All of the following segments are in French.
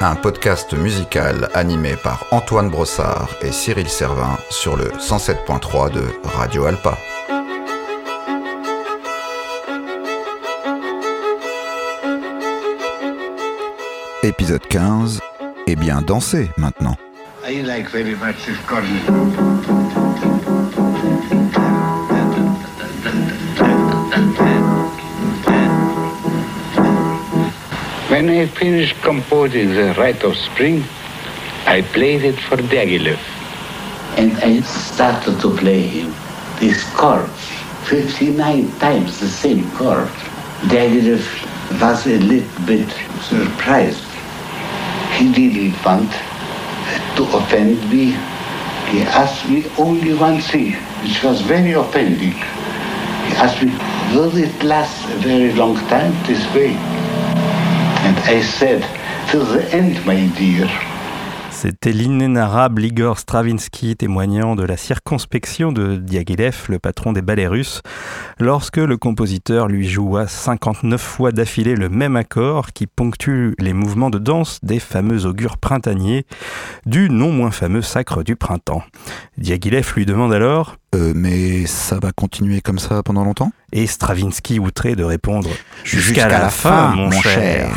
Un podcast musical animé par Antoine Brossard et Cyril Servin sur le 107.3 de Radio Alpa. Épisode 15, et bien danser maintenant. When I finished composing the Rite of Spring, I played it for Diaghilev. And I started to play him these chords, 59 times the same chord. Diaghilev was a little bit surprised. He didn't want to offend me. He asked me only one thing, which was very offending. He asked me, will it last a very long time this way? And I said, till the end, my dear. C'était l'inénarrable Igor Stravinsky témoignant de la circonspection de Diaghilev, le patron des ballets russes, lorsque le compositeur lui joua 59 fois d'affilée le même accord qui ponctue les mouvements de danse des fameux augures printaniers du non moins fameux sacre du printemps. Diaghilev lui demande alors Euh, mais ça va continuer comme ça pendant longtemps? Et Stravinsky outré de répondre Jusqu'à la, fin, mon cher.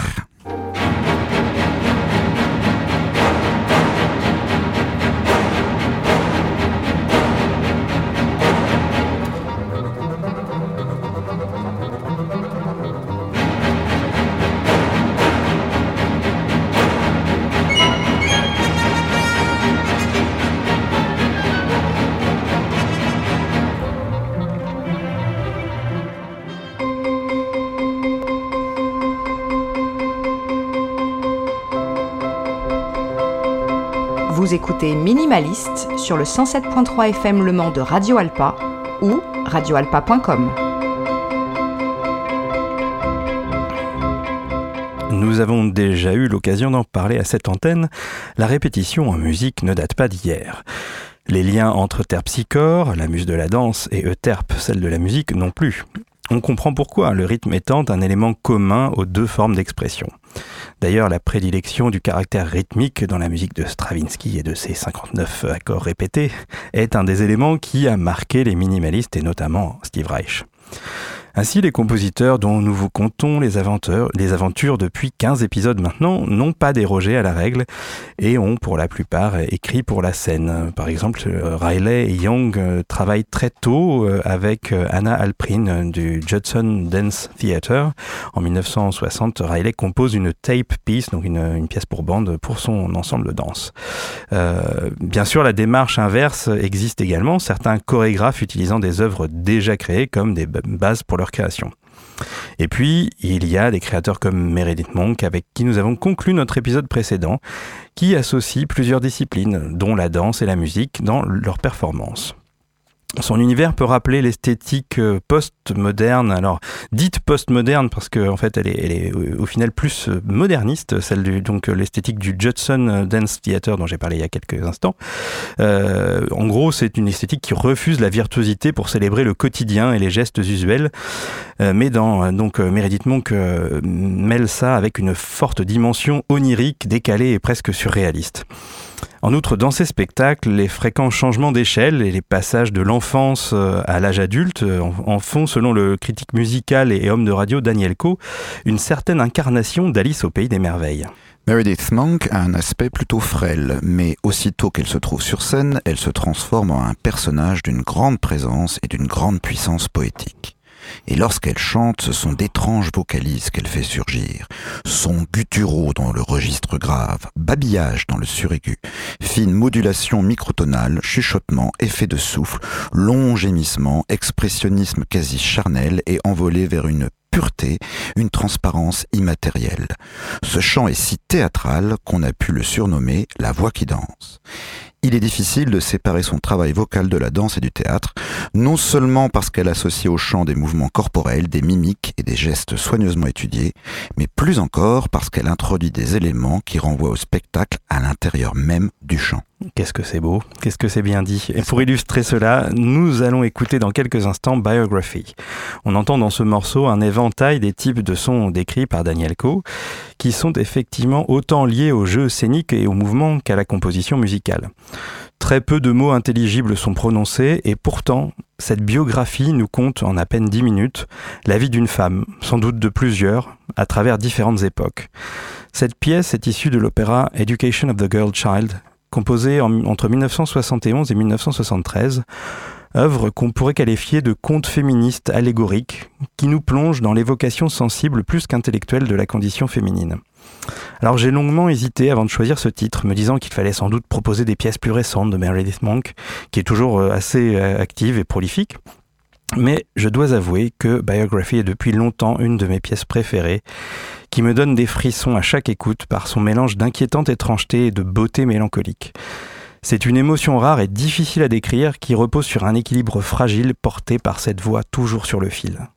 Minimaliste sur le 107.3 FM Le Mans de Radio Alpa ou radioalpa.com. Nous avons déjà eu l'occasion d'en parler à cette antenne, la répétition en musique ne date pas d'hier. Les liens entre terpsichore, la muse de la danse, et euterpe, celle de la musique, non plus. On comprend pourquoi, le rythme étant un élément commun aux deux formes d'expression. D'ailleurs, la prédilection du caractère rythmique dans la musique de Stravinsky et de ses 59 accords répétés est un des éléments qui a marqué les minimalistes et notamment Steve Reich. Ainsi, les compositeurs dont nous vous contons les aventures, depuis 15 épisodes maintenant n'ont pas dérogé à la règle et ont pour la plupart écrit pour la scène. Par exemple, euh, Riley et Young euh, travaillent très tôt euh, avec Anna Alprin du Judson Dance Theatre. En 1960, Riley compose une tape piece, donc une, pièce pour bande, pour son ensemble de danse. Bien sûr, la démarche inverse existe également, certains chorégraphes utilisant des œuvres déjà créées comme des bases pour leur création. Et puis, il y a des créateurs comme Meredith Monk, avec qui nous avons conclu notre épisode précédent, qui associent plusieurs disciplines, dont la danse et la musique, dans leur performance. Son univers peut rappeler l'esthétique euh, post-moderne, alors dite post-moderne parce qu'en en fait elle est, euh, au final plus euh, moderniste, celle du donc l'esthétique du Judson Dance Theatre dont j'ai parlé il y a quelques instants. En gros, c'est une esthétique qui refuse la virtuosité pour célébrer le quotidien et les gestes usuels, Euh, mais dans donc Meredith Monk mêle ça avec une forte dimension onirique, décalée et presque surréaliste. En outre, dans ces spectacles, les fréquents changements d'échelle et les passages de l'enfance euh, à l'âge adulte euh, en font, selon le critique musical et homme de radio Daniel Coe, une certaine incarnation d'Alice au pays des merveilles. Meredith Monk a un aspect plutôt frêle, mais aussitôt qu'elle se trouve sur scène, elle se transforme en un personnage d'une grande présence et d'une grande puissance poétique. Et lorsqu'elle chante, ce sont d'étranges vocalises qu'elle fait surgir. Sons gutturaux dans le registre grave, babillage dans le suraigu, fine modulation microtonale, chuchotement, effet de souffle, long gémissement, expressionnisme quasi charnel et envolé vers une pureté, une transparence immatérielle. Ce chant est si théâtral qu'on a pu le surnommer la voix qui danse. Il est difficile de séparer son travail vocal de la danse et du théâtre, non seulement parce qu'elle associe au chant des mouvements corporels, des mimiques et des gestes soigneusement étudiés, mais plus encore parce qu'elle introduit des éléments qui renvoient au spectacle à l'intérieur même du chant. Qu'est-ce que c'est beau, qu'est-ce que c'est bien dit. Et pour illustrer cela, nous allons écouter dans quelques instants Biography. On entend dans ce morceau un éventail des types de sons décrits par Daniel Coe, qui sont effectivement autant liés au jeu scénique et au mouvement qu'à la composition musicale. Très peu de mots intelligibles sont prononcés et pourtant, cette biographie nous compte en à peine dix minutes la vie d'une femme, sans doute de plusieurs, à travers différentes époques. Cette pièce est issue de l'opéra Education of the Girl Child, composé entre 1971 et 1973, œuvre qu'on pourrait qualifier de conte féministe allégorique, qui nous plonge dans l'évocation sensible plus qu'intellectuelle de la condition féminine. Alors j'ai longuement hésité avant de choisir ce titre, me disant qu'il fallait sans doute proposer des pièces plus récentes de Meredith Monk, qui est toujours euh, assez euh, active et prolifique. Mais je dois avouer que Biography est depuis longtemps une de mes pièces préférées, qui me donne des frissons à chaque écoute par son mélange d'inquiétante étrangeté et de beauté mélancolique. C'est une émotion rare et difficile à décrire qui repose sur un équilibre fragile porté par cette voix toujours sur le fil.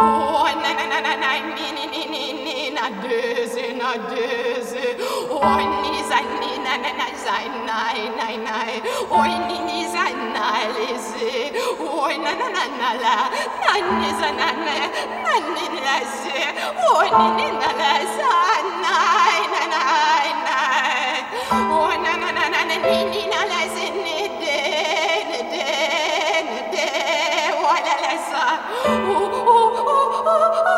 Oh, na na na na na, na döse, na döse. Oi ni sein ni na na na sein nai nai nai. Oi ni ni sein na lese. Oi na na na na la. Na ni sein na na na ni la se. Oi ni ni na la sein na nai na nai. Oi na na na na na ni ni na la se ni de ni de ni de. Oi la la sa. Oh oh oh oh.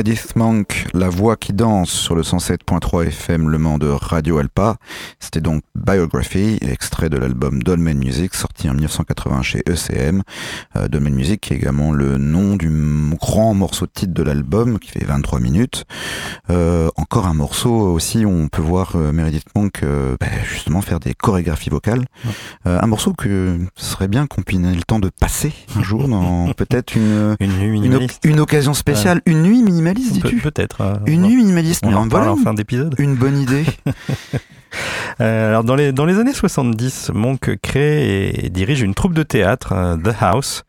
Meredith Monk, la voix qui danse sur le 107.3 FM Le Mans de Radio Alpa. C'était donc Biography, extrait de l'album Dolmen Music, sorti en 1980 chez ECM. Euh, Dolmen Music qui est également le nom du grand morceau de titre de l'album, qui fait 23 minutes. Euh, encore un morceau aussi où on peut voir euh, Meredith Monk euh, bah, justement faire des chorégraphies vocales. Un morceau que ce serait bien qu'on puisse le temps de passer un jour dans peut-être une, Une occasion spéciale. Une nuit minimaliste, Pe- dis-tu Peut-être. euh, Une nuit minimaliste. On mais en en voilà parle en une- fin d'épisode. une bonne idée. Euh, alors dans les, dans les années 70, Monk crée et dirige une troupe de théâtre, euh, The House,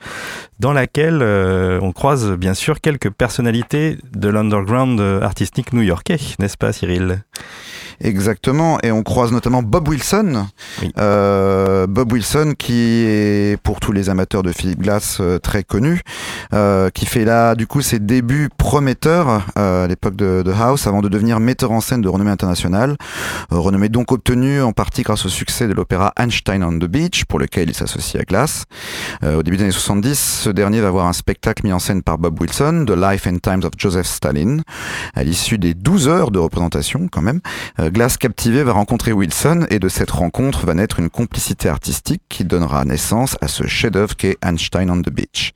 dans laquelle euh, on croise bien sûr quelques personnalités de l'underground artistique new-yorkais, n'est-ce pas Cyril? Exactement, et on croise notamment Bob Wilson. Oui. Euh, Bob Wilson qui est pour tous les amateurs de Philip Glass euh, très connu, euh, qui fait là du coup ses débuts prometteurs à l'époque de, de House avant de devenir metteur en scène de renommée internationale, renommée donc obtenue en partie grâce au succès de l'opéra Einstein on the Beach pour lequel il s'associe à Glass. Au début des années 70, ce dernier va voir un spectacle mis en scène par Bob Wilson, The Life and Times of Joseph Stalin, à l'issue des 12 heures de représentation quand même. Glass captivé va rencontrer Wilson et de cette rencontre va naître une complicité artistique qui donnera naissance à ce chef-d'œuvre qu'est Einstein on the Beach.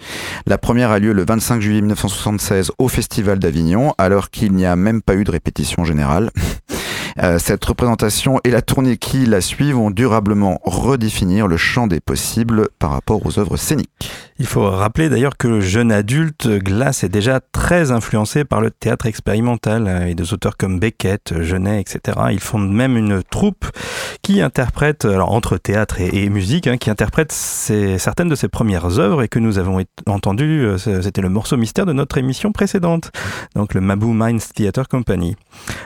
La première a lieu le 25 juillet 1976 au Festival d'Avignon alors qu'il n'y a même pas eu de répétition générale. Euh, cette représentation et la tournée qui la suivent vont durablement redéfinir le champ des possibles par rapport aux œuvres scéniques. Il faut rappeler d'ailleurs que le jeune adulte, Glass est déjà très influencé par le théâtre expérimental euh, et des auteurs comme Beckett, Genet, etc. Ils fondent même une troupe qui interprète, alors entre théâtre et, musique, hein, qui interprète certaines de ses premières œuvres et que nous avons entendu, euh, c'était le morceau mystère de notre émission précédente, donc le Mabou Minds Theatre Company.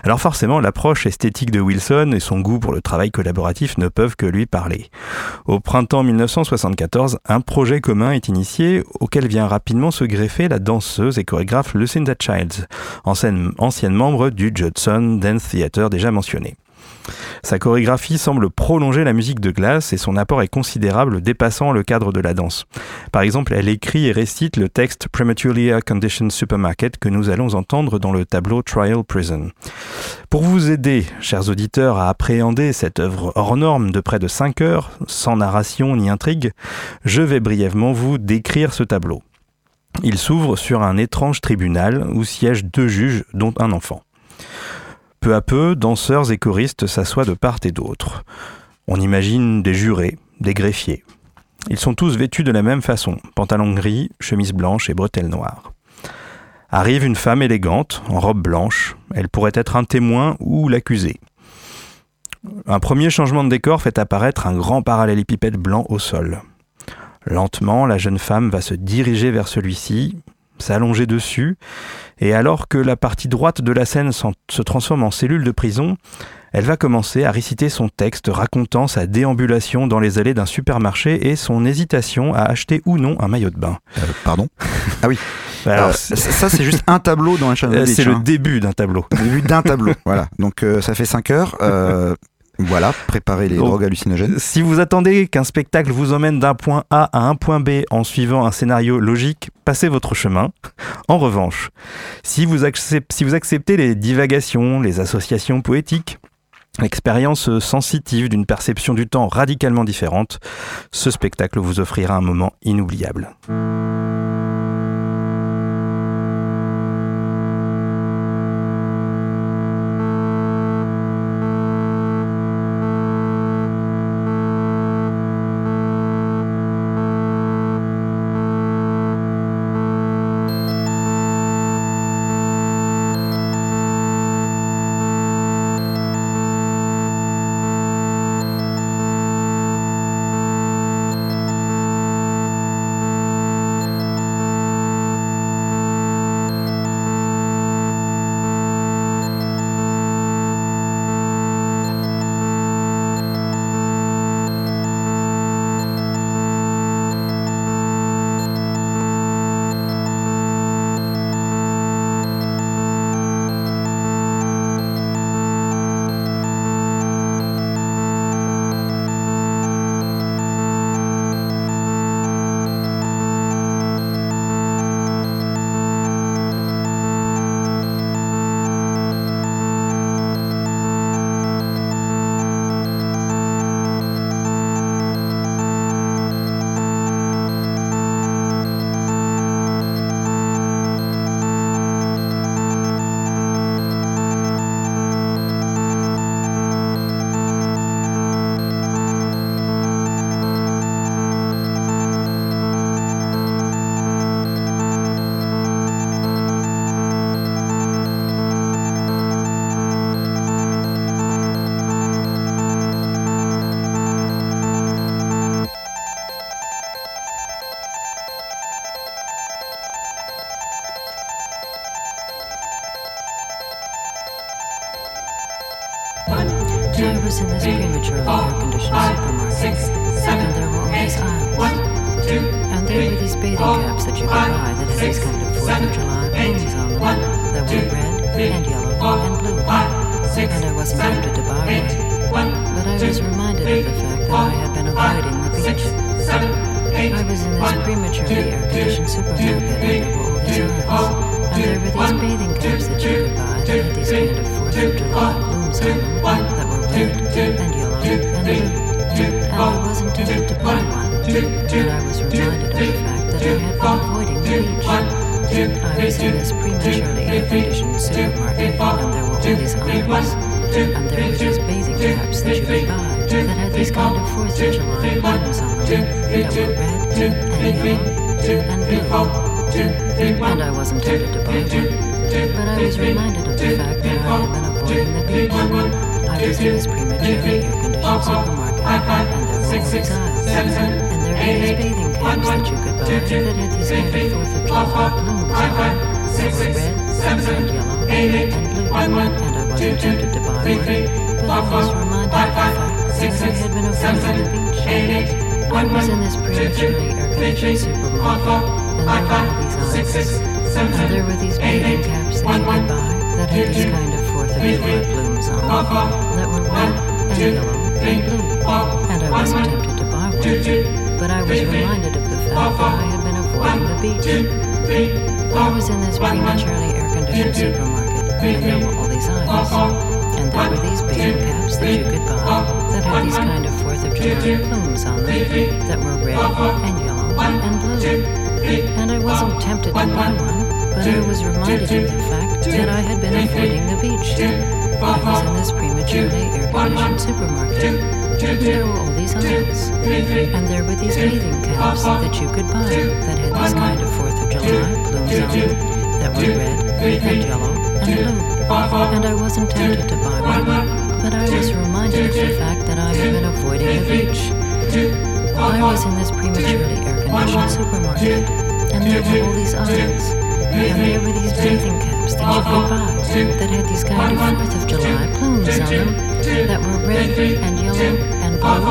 Alors forcément, l'approche esthétique de Wilson et son goût pour le travail collaboratif ne peuvent que lui parler. Au printemps 1974, un projet commun est initié auquel vient rapidement se greffer la danseuse et chorégraphe Lucinda Childs, ancienne, ancienne membre du Judson Dance Theatre déjà mentionné. Sa chorégraphie semble prolonger la musique de glace et son apport est considérable dépassant le cadre de la danse. Par exemple, elle écrit et récite le texte Prematurely Conditioned Supermarket que nous allons entendre dans le tableau Trial Prison. Pour vous aider, chers auditeurs, à appréhender cette œuvre hors norme de près de 5 heures, sans narration ni intrigue, je vais brièvement vous décrire ce tableau. Il s'ouvre sur un étrange tribunal où siègent deux juges, dont un enfant. Peu à peu, danseurs et choristes s'assoient de part et d'autre. On imagine des jurés, des greffiers. Ils sont tous vêtus de la même façon, pantalon gris, chemise blanche et bretelles noires. Arrive une femme élégante, en robe blanche. Elle pourrait être un témoin ou l'accusé. Un premier changement de décor fait apparaître un grand parallélépipède blanc au sol. Lentement, la jeune femme va se diriger vers celui-ci, s'allonger dessus, et alors que la partie droite de la scène se transforme en cellule de prison, elle va commencer à réciter son texte racontant sa déambulation dans les allées d'un supermarché et son hésitation à acheter ou non un maillot de bain. Euh, pardon? Ah oui. Alors, euh, ça, c'est juste un tableau dans un channel. C'est le hein. début d'un tableau. Le début d'un tableau. Voilà. Donc euh, ça fait 5 heures. Voilà, préparer les drogues hallucinogènes. Si vous attendez qu'un spectacle vous emmène d'un point A à un point B en suivant un scénario logique, passez votre chemin. En revanche, si vous, si vous acceptez les divagations, les associations poétiques, l'expérience sensitive d'une perception du temps radicalement différente, ce spectacle vous offrira un moment inoubliable. Buy one, but I was reminded of the fact that I had been avoiding the beach. I was in this prematurely air-conditioned supermarket, and there were all these aisles, and there were these bathing caps that you could buy that had these kind of Fourth of July blooms on them that were red and yellow and blue. And I wasn't tempted to buy one, but I was reminded of the fact that I had been avoiding the beach. I was in this prematurely air-conditioned supermarket, and there were all these aisles, and there were these bathing caps that you could buy that had these kind of Fourth of July blooms on them that were red and yellow and blue. And I wasn't tempted to buy one, but I was reminded of the fact that I had been avoiding the beach. I was in this prematurely air-conditioned supermarket, and there were all these aisles, and there were these bathing caps that you could buy that had these kind of Fourth of July plumes on them that were red and yellow and blue. And I wasn't tempted to buy one, but I was reminded of the fact that I had been avoiding the beach. I was in this prematurely air-conditioned supermarket, there were all these aisles, and there were these bathing caps that you could buy that had these kind of Fourth of July plumes on them that were red and yellow and blue. And I wasn't tempted to buy one, but I was reminded of the fact that I had been avoiding the beach. I was in this prematurely air-conditioned supermarket, and there were all these aisles, and there were these bathing caps that you could buy that had these kind of Fourth of July plumes on them that were red and yellow and blue.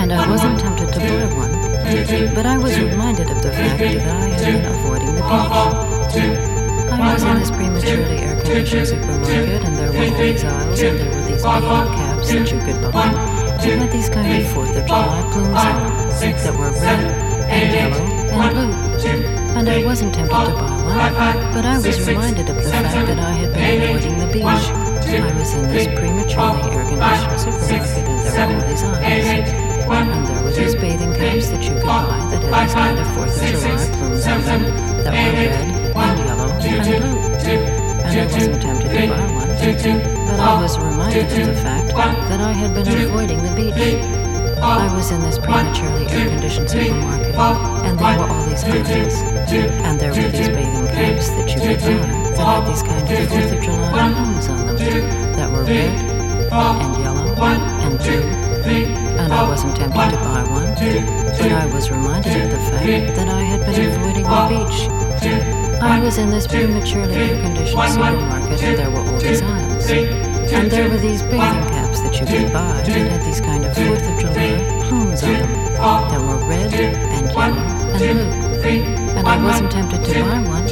And I wasn't tempted to buy one, but I was reminded of the fact that I had been avoiding the beach. I was in this prematurely air-conditioned supermarket, and there were all these aisles, and there were these bathing caps that you could buy that had these kind of Fourth of July plumes on them that were red and yellow and blue. And I wasn't tempted to buy one, but I was reminded of the fact that I had been avoiding the beach. I was in this prematurely air-conditioned supermarket, and there were all these aisles. And there were these bathing caps that you could buy that had these kind of Fourth of July plumes on them that were red and yellow and blue. And I wasn't tempted to buy one, but I was reminded of the fact that I had been avoiding the beach. I was in this prematurely air-conditioned supermarket, and there were all these aisles, and there were these bathing caps that you could buy that had these kind of Fourth of July plumes on them that were red and yellow and blue. And I wasn't tempted to buy one, but I was reminded of the fact that I had been avoiding the beach. I was in this prematurely air-conditioned supermarket, and there were all these aisles, and there were these bathing caps that you could buy that had these kind of Fourth of July plumes on them that were red and yellow and blue. And I wasn't tempted to buy one,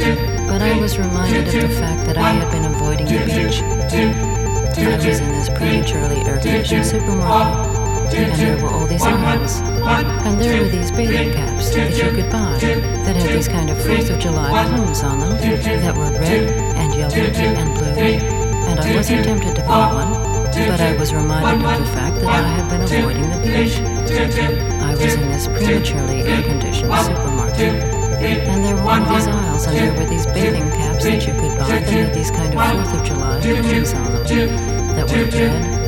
but I was reminded of the fact that I had been avoiding the beach. I was in this prematurely air-conditioned supermarket, and there were all these aisles, and there were these bathing caps that you could buy that had these kind of Fourth of July plumes on them that were red and yellow and blue. And I wasn't tempted to buy one, but I was reminded of the fact that I had been avoiding the beach. I was in this prematurely air-conditioned supermarket, and there were all these aisles, and there were these bathing caps that you could buy that had these kind of Fourth of July plumes on them that were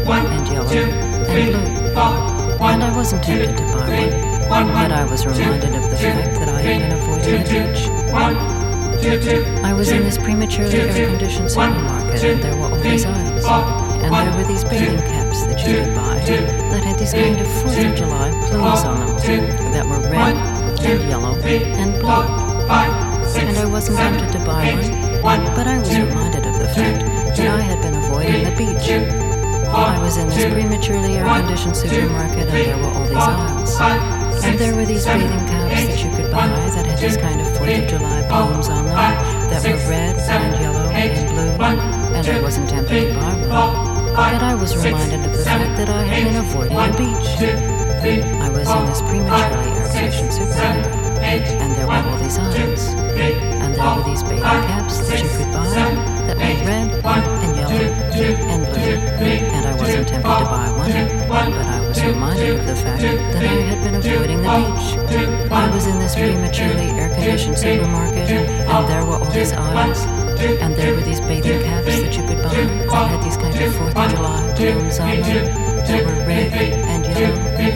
red and yellow and blue. And I wasn't tempted to buy one, but I was reminded of the fact that I had been avoiding the beach. I was in this prematurely air-conditioned supermarket, and there were all these aisles, and there were these bathing caps that you could buy that had these kind of Fourth of July plumes on them that were red and yellow and blue. And I wasn't tempted to buy one, but I was reminded of the fact that I had been avoiding the beach. I was in this prematurely air-conditioned supermarket, and there were all these aisles. And there were these bathing caps that you could buy that had these kind of Fourth of July plumes on them that were red and yellow and blue, and I wasn't tempted to buy one. But I was reminded of the fact that I had been avoiding the beach. I was in this prematurely air-conditioned supermarket, and there were all these aisles, and there were these bathing caps that you could buy that were red and yellow and blue. And I wasn't tempted to buy one, but I was reminded of the fact that I had been avoiding the beach. I was in this prematurely air-conditioned supermarket, and there were all these aisles, and there were these bathing caps that you could buy that had these kind of Fourth of July plumes on them. They were red and yellow and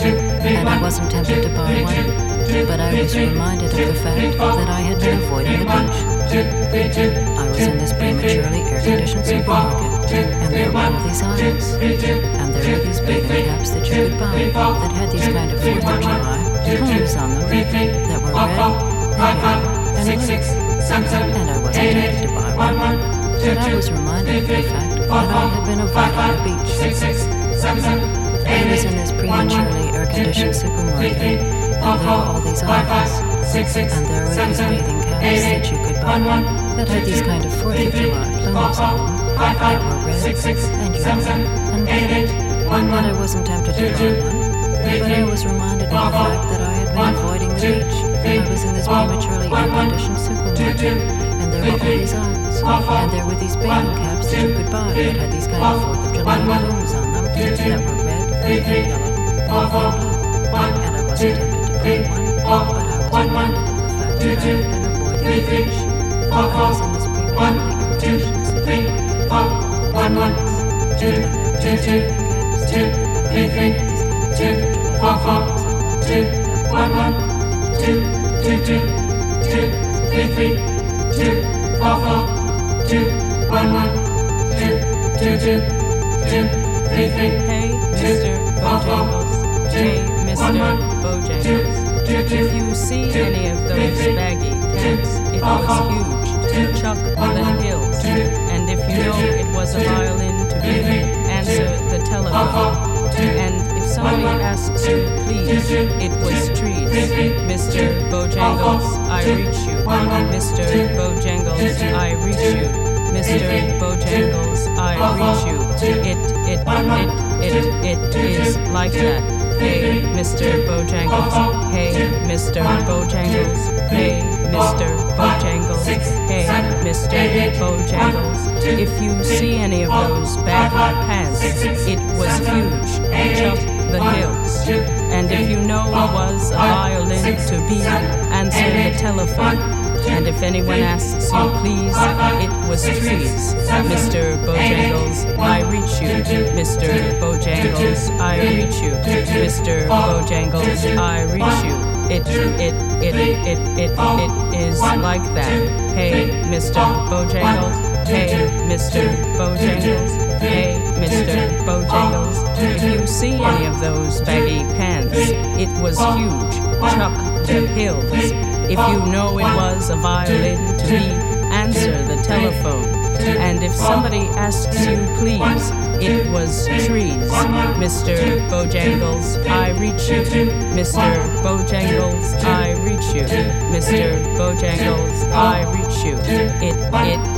blue, and I wasn't tempted to buy one, but I was reminded of the fact that I had been avoiding the beach. I was in this prematurely air-conditioned supermarket, and there were all these aisles, and there were these bathing caps that you could buy that had these kind of Fourth of July plumes on them that were red and yellow and blue. And I tempted to buy one, but I was reminded of the fact that I had been avoiding the beach. I was in this prematurely air-conditioned supermarket, and there were all these aisles, and there were these bathing caps that you could buy that had these kind of Fourth of July plumes on them that were red and and. And I wasn't tempted to buy one, but I was reminded of the fact that I had been avoiding the beach. I was in this prematurely air-conditioned supermarket, and there were all these aisles, and there were these bathing caps that you could buy that had these kind of Fourth of July plumes on them. that were red and yellow and blue. And I wasn't tempted to one, but I was reminded of the fact that I had been beach. I was in and and these kind of two, two, two, two, three, three, two, four, four, two, one, one, two, two, two, two, three, three, Hey, Mr. Bojangles. Hey, Mr. Bojangles. If you see any of those baggy pants, it was huge. Chuck the Hills. And if you know it was a violin to be, answer the telephone. And if somebody asks you, please, it was trees. Mr. Bojangles, I reach you. Mr. Bojangles, I reach you. Mr. Bojangles, I reach you. It, it, it, it, it is like that. Hey, Mr. Bojangles. Hey, Mr. Bojangles. Hey, Mr. Bojangles. Hey, Mr. Bojangles. If you see any of those baggy pants, it was huge. Chuck the hills. And if you know it was a violin to be, answer the telephone. And if anyone asks you, please, it was trees. Mr. Bojangles, I reach you. Mr. Bojangles, I reach you. Mr. Bojangles, I reach you. It, it, it, it, it, it is like that. Hey, Mr. Bojangles. Hey, Mr. Bojangles. Hey, Mr. Bojangles. If you see any of those baggy pants, it was huge. Chuck the hills. If you know it was a violin to be, answer the telephone. And if somebody asks you, please, it was trees. Mr. Bojangles, I reach you. Mr. Bojangles, I reach you. Mr. Bojangles, I reach you. It, it,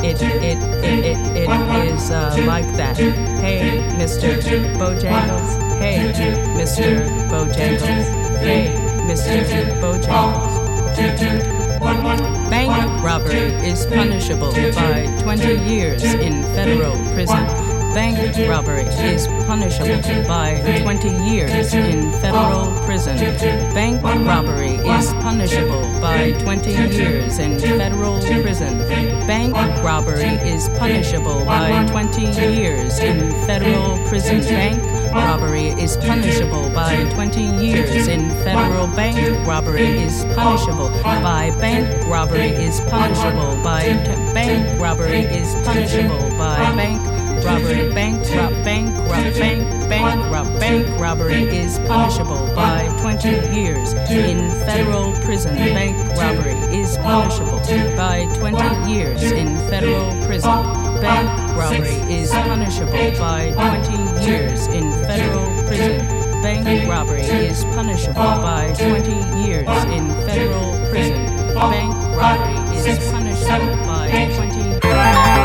it, it, it, it, it is uh, like that. Hey, Mr. Bojangles. Hey, Mr. Bojangles. Hey, Mr. Bojangles. Bank robbery is punishable by 20 years in federal prison. Bank robbery is punishable by 20 years in federal prison. Bank robbery is punishable by 20 years in federal prison. Bank robbery is punishable by 20 years in federal prison. Bank robbery is punishable by 20 years in federal bank robbery is punishable by bank robbery is punishable by bank robbery is punishable by bank robbery. Bank rob bank rob bank bank rob bank robbery is punishable by 20 years in federal prison. bank robbery is punishable by 20 years in federal prison. Bank robbery is punishable by 20 years in federal prison. Bank robbery is punishable by 20 years in federal prison. bank robbery is punishable by 20 Thank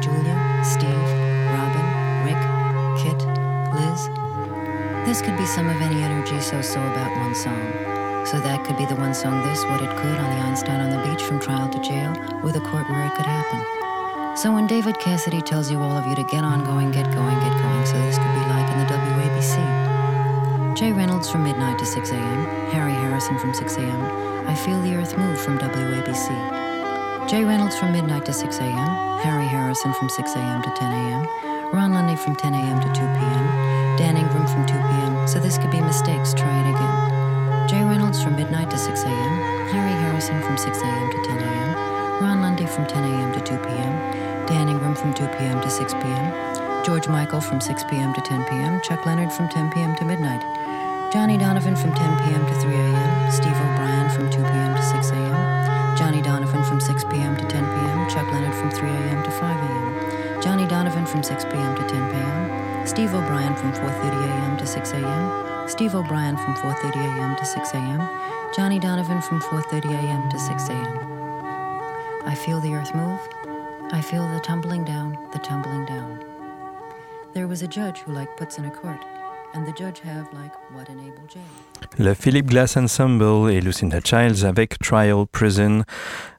Julia, Steve, Robin, Rick, Kit, Liz. This could be some of any energy so-so about one song. So that could be the one song this, what it could on the Einstein on the beach from trial to jail, with a court where it could happen. So when David Cassidy tells you all of you to get on going, get going, get going, so this could be like in the WABC. Jay Reynolds from midnight to 6 a.m., Harry Harrison from 6 a.m., I Feel the Earth Move from WABC. Jay Reynolds from midnight to 6 a.m., Harry Harrison from 6 a.m. to 10 a.m., Ron Lundy from 10 a.m. to 2 p.m., Dan Ingram from 2 p.m., so this could be mistakes, try it again. Jay Reynolds from midnight to 6 a.m., Harry Harrison from 6 a.m. to 10 a.m., Ron Lundy from 10 a.m. to 2 p.m., Dan Ingram from 2 p.m. to 6 p.m., George Michael from 6 p.m. to 10 p.m., Chuck Leonard from 10 p.m. to midnight, Johnny Donovan from 10 p.m. to 3 a.m., Steve O'Brien from 2 p.m. to 6 a.m., Johnny Donovan from 6 p.m. to 10 p.m., Chuck Leonard from 3 a.m. to 5 a.m., Johnny Donovan from 6 p.m. to 10 p.m., Steve O'Brien from 4:30 a.m. to 6 a.m., Steve O'Brien from 4:30 a.m. to 6 a.m., Johnny Donovan from 4:30 a.m. to 6 a.m. I feel the earth move. I feel the tumbling down, the tumbling down. There was a judge who like puts in a court, and the judge have like what enable jail. Le Philip Glass Ensemble et Lucinda Childs avec Trial Prison,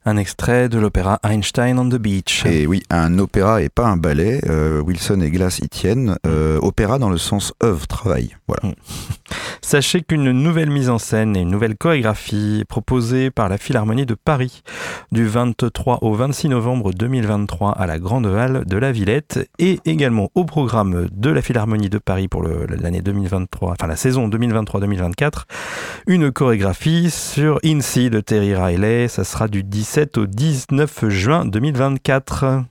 un extrait de l'opéra Einstein on the Beach. Et oui, un opéra et pas un ballet. euh, Wilson et Glass y tiennent. Euh, opéra dans le sens œuvre, travail. Voilà. Sachez qu'une nouvelle mise en scène et une nouvelle chorégraphie est proposée par la Philharmonie de Paris du 23 au 26 novembre 2023 à la Grande Halle de la Villette et également au programme de la Philharmonie de Paris pour l'année 2023, enfin la saison 2023-2024, une chorégraphie sur INSEE de Terry Riley. Ça sera du 17 au 19 juin 2024.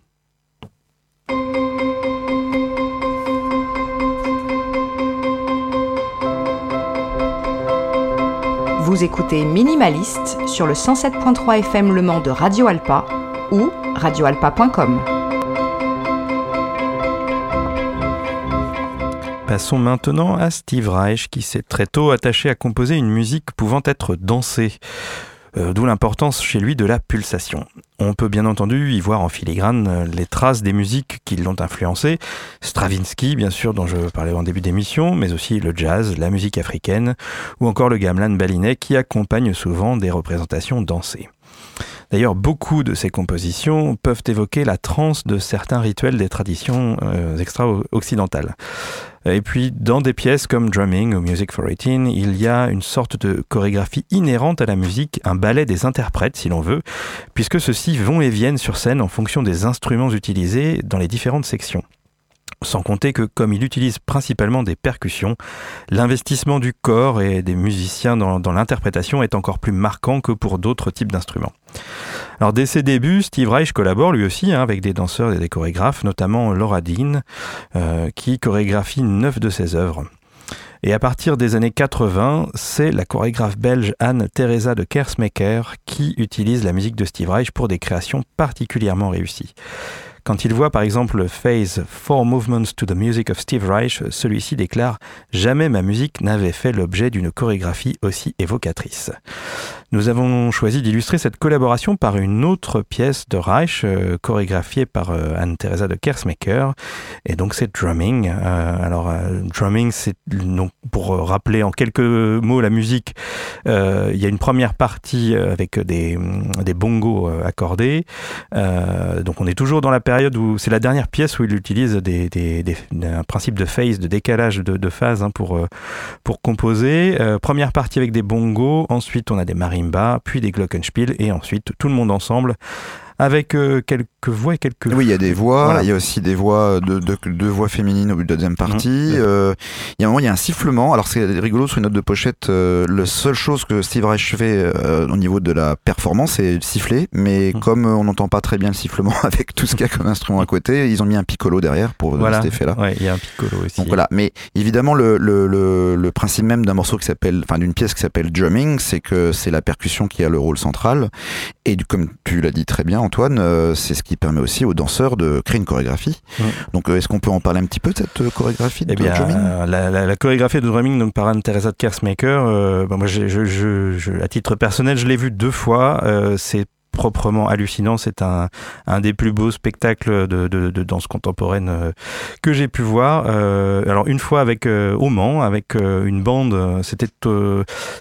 Vous écoutez Minimaliste sur le 107.3 FM Le Mans de Radio Alpa ou radioalpa.com. Passons maintenant à Steve Reich qui s'est très tôt attaché à composer une musique pouvant être dansée. Euh, D'où l'importance chez lui de la pulsation. On peut bien entendu y voir en filigrane euh, les traces des musiques qui l'ont influencé. Stravinsky, bien sûr, dont je parlais en début d'émission, mais aussi le jazz, la musique africaine, ou encore le gamelan balinais qui accompagne souvent des représentations dansées. D'ailleurs, beaucoup de ces compositions peuvent évoquer la transe de certains rituels des traditions euh, extra-occidentales. Et puis, dans des pièces comme Drumming ou Music for 18, il y a une sorte de chorégraphie inhérente à la musique, un ballet des interprètes, si l'on veut, puisque ceux-ci vont et viennent sur scène en fonction des instruments utilisés dans les différentes sections. Sans compter que, comme il utilise principalement des percussions, l'investissement du corps et des musiciens dans, dans l'interprétation est encore plus marquant que pour d'autres types d'instruments. Alors, dès ses débuts, Steve Reich collabore lui aussi hein, avec des danseurs et des chorégraphes, notamment Laura Dean, euh, qui chorégraphie neuf de ses œuvres. Et à partir des années 80, c'est la chorégraphe belge Anne-Theresa de Kersmaker qui utilise la musique de Steve Reich pour des créations particulièrement réussies. Quand il voit par exemple le Phase Four Movements to the Music of Steve Reich, celui-ci déclare Jamais ma musique n'avait fait l'objet d'une chorégraphie aussi évocatrice. Nous avons choisi d'illustrer cette collaboration par une autre pièce de Reich, euh, chorégraphiée par euh, Anne-Theresa de Kersmaker, et donc c'est Drumming. Euh, alors, Drumming, c'est pour rappeler en quelques mots la musique, il y a une première partie avec des, des bongos accordés. donc, on est toujours dans la période où c'est la dernière pièce où il utilise des, des, un principe de phase, de décalage de, de phase hein, pour, pour composer. première partie avec des bongos, ensuite on a des marines puis des glockenspiel, et ensuite tout le monde ensemble avec euh, quelques voix et quelques. Oui, il y a des voix, il y a aussi des voix, de, de, voix féminines au deuxième mmh. partie. Euh, il y a un moment, il y a un sifflement. Alors c'est rigolo sur une note de pochette. Euh, la seule chose que Steve Reich fait au niveau de la performance, c'est siffler. Mais mmh. comme on n'entend pas très bien le sifflement avec tout ce qu'il y a comme instrument à côté, ils ont mis un piccolo derrière pour voilà. cet effet-là. Ouais, il y a un piccolo aussi. Donc voilà. Mais évidemment, le, le, le, le principe même d'un morceau qui s'appelle, enfin d'une pièce qui s'appelle drumming, c'est que c'est la percussion qui a le rôle central. Et comme tu l'as dit très bien, Antoine, euh, c'est ce qui permet aussi aux danseurs de créer une chorégraphie. Donc, euh, est-ce qu'on peut en parler un petit peu de cette euh, chorégraphie de eh bien, la, chorégraphie de drumming donc, par Anne-Theresa de Kersmaker, bah, moi, je, à titre personnel, je l'ai vu deux fois. c'est proprement hallucinant. C'est un, un des plus beaux spectacles de, de, de danse contemporaine euh, que j'ai pu voir. Euh, alors une fois avec euh, au Mans, avec une bande, c'était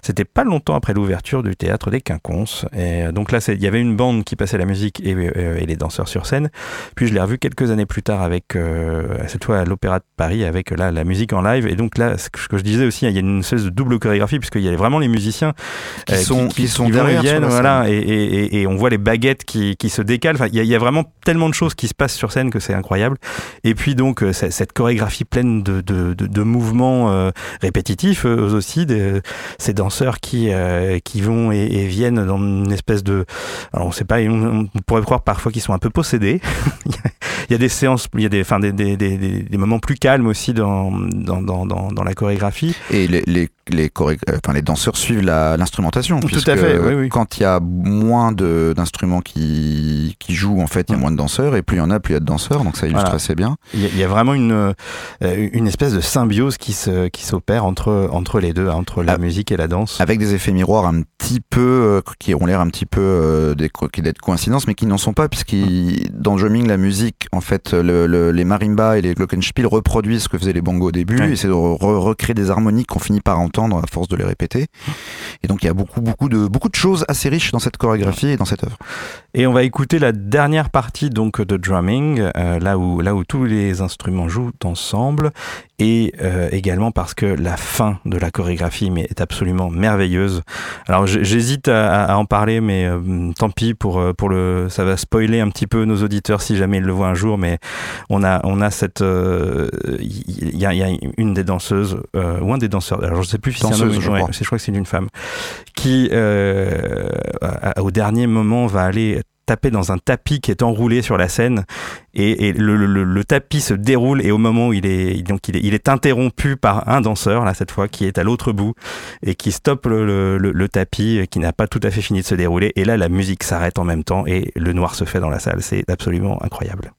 c'était pas longtemps après l'ouverture du théâtre des Quinconces. Et donc là, il y avait une bande qui passait la musique et, et, les danseurs sur scène. Puis je l'ai revu quelques années plus tard avec cette fois à l'Opéra de Paris avec là la musique en live. Et donc là, ce que je disais aussi, il y a une espèce de double chorégraphie puisqu'il y a vraiment les musiciens qui sont qui, sont derrière, viennent, voilà, et, et, et on voit les baguettes qui, qui se décalent. il y, a vraiment tellement de choses qui se passent sur scène que c'est incroyable. Et puis donc euh, cette chorégraphie pleine de, de, de, mouvements euh, répétitifs eux aussi, ces danseurs qui euh, qui vont et, viennent dans une espèce de, alors on sait pas, on, pourrait croire parfois qu'ils sont un peu possédés. il y a des séances, il y a des, enfin des, des, des moments plus calmes aussi dans dans, dans, dans, la chorégraphie. Et les, les les, enfin, les danseurs suivent l'instrumentation. Tout à fait, oui, oui. Quand il y a moins d'instruments qui, qui jouent, en fait, il y a moins de danseurs, et plus il y en a, plus il y a de danseurs, donc ça illustre assez bien. Il y, a vraiment une, euh, une espèce de symbiose qui s'opère qui entre, entre les deux, entre la ah, musique et la danse. Avec des effets miroirs un petit peu, euh, qui ont l'air un petit peu euh, d'être coïncidences, mais qui n'en sont pas, puisque dans Drumming, la musique, en fait, le, les marimbas et les glockenspiel reproduisent ce que faisaient les bongos au début, et c'est de recréer des harmoniques qu'on finit par entendre à force de les répéter. Et donc il y a beaucoup, beaucoup de, beaucoup de choses assez riches dans cette chorégraphie et dans cette œuvre. Et on va écouter la dernière partie donc de drumming, euh, là, où, là où tous les instruments jouent ensemble, et euh, également parce que la fin de la chorégraphie mais, est absolument merveilleuse. Alors j'hésite à, en parler, mais euh, tant pis pour, pour le, ça va spoiler un petit peu nos auditeurs si jamais ils le voient un jour, mais on a, on a cette, il y, a, y, a, une des danseuses ou un des danseurs, alors je sais plus si je, crois. je crois que c'est une femme, qui euh, au dernier moment va aller taper dans un tapis qui est enroulé sur la scène. Et, le, tapis se déroule et au moment où il est donc il est, il est interrompu par un danseur là cette fois qui est à l'autre bout et qui stoppe le, tapis qui n'a pas tout à fait fini de se dérouler. Et là la musique s'arrête en même temps et le noir se fait dans la salle. C'est absolument incroyable.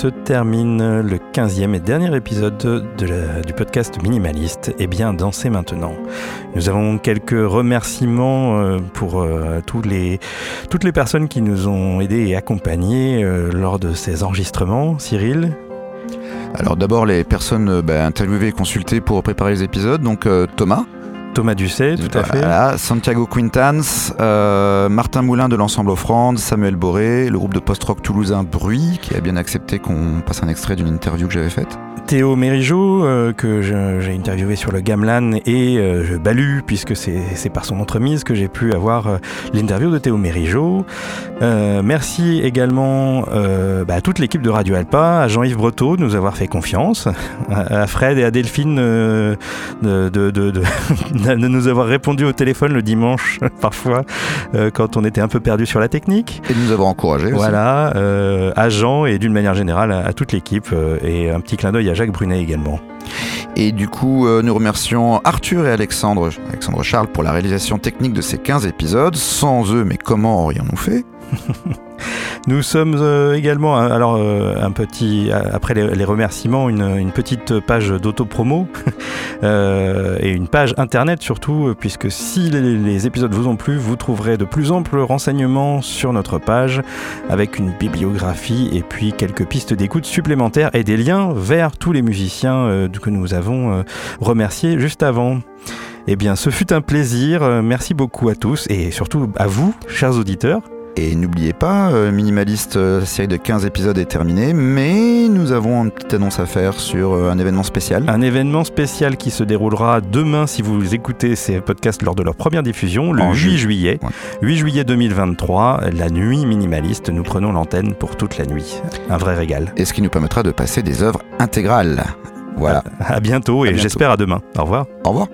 Se termine le 15e et dernier épisode de la- du podcast Minimaliste. Et bien, dansez maintenant. Nous avons quelques remerciements euh, pour euh, tous les, toutes les personnes qui nous ont aidés et accompagnés euh, lors de ces enregistrements. Cyril, Alors d'abord les personnes bah, interviewées et consultées pour préparer les épisodes, donc Thomas, Thomas Dusset, tout à fait. Voilà, Santiago Quintans, euh, Martin Moulin de l'ensemble Offrande, Samuel Boré, le groupe de post-rock toulousain Bruit, qui a bien accepté qu'on passe un extrait d'une interview que j'avais faite. Théo Mérigeau, euh, que j'ai interviewé sur le Gamelan, et euh, je balue, puisque c'est par son entremise que j'ai pu avoir euh, l'interview de Théo Mérigeau. Merci également bah, à toute l'équipe de Radio Alpa, à Jean-Yves Breteau de nous avoir fait confiance, à, à Fred et à Delphine de, de- de- de- de nous avoir répondu au téléphone le dimanche, parfois, quand on était un peu perdu sur la technique. Et de nous avoir encouragés aussi. Voilà, à Jean et d'une manière générale à, à toute l'équipe et un petit clin d'œil à Jacques Brunet également. Et du coup, euh, nous remercions Arthur et Alexandre, Alexandre Charles pour la réalisation technique de ces 15 épisodes. Sans eux, mais comment aurions-nous fait? Nous sommes euh, également, euh, alors euh, un petit, après les, remerciements, une, petite page d'auto-promo et une page internet surtout, puisque si les, épisodes vous ont plu, vous trouverez de plus amples renseignements sur notre page avec une bibliographie et puis quelques pistes d'écoute supplémentaires et des liens vers tous les musiciens que nous avons remerciés juste avant. Eh bien, ce fut un plaisir. Merci beaucoup à tous et surtout à vous, chers auditeurs. Et n'oubliez pas, euh, Minimaliste, euh, la série de 15 épisodes est terminée, mais nous avons une petite annonce à faire sur euh, un événement spécial. Un événement spécial qui se déroulera demain si vous écoutez ces podcasts lors de leur première diffusion, le En 8 ju- juillet. Ouais. 8 juillet 2023, la nuit minimaliste. Nous prenons l'antenne pour toute la nuit. Un vrai régal. Et ce qui nous permettra de passer des œuvres intégrales. Voilà. À bientôt et j'espère à demain. Au revoir. Au revoir.